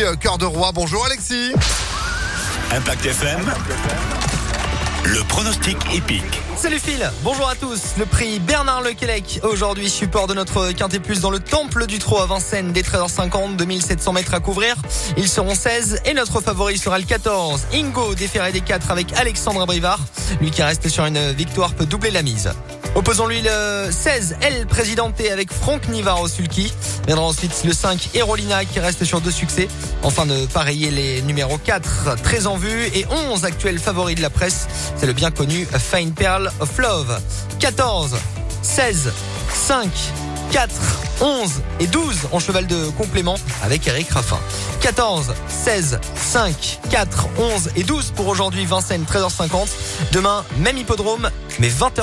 Alexis euh, Cœur de Roi. Bonjour Alexis. Impact FM. Le pronostic épique. Salut Phil, bonjour à tous. Le prix Bernard Lequelec, aujourd'hui support de notre Quintet Plus dans le Temple du Trot à Vincennes, des 13h50, 2700 mètres à couvrir. Ils seront 16 et notre favori sera le 14. Ingo déféré des 4 avec Alexandre Brivard. Lui qui reste sur une victoire peut doubler la mise. Opposons-lui le 16, El Présidenté avec Franck Nivaro Sulky. Viendra ensuite le 5, Erolina qui reste sur deux succès. Enfin de pareiller les numéros 4, très en vue et 11 actuels favoris de la presse. C'est le bien connu Fine Pearl of Love. 14, 16, 5, 4, 11 et 12 en cheval de complément avec Eric Raffin. 14, 16, 5, 4, 11 et 12 pour aujourd'hui Vincennes 13h50. Demain, même hippodrome, mais 20h.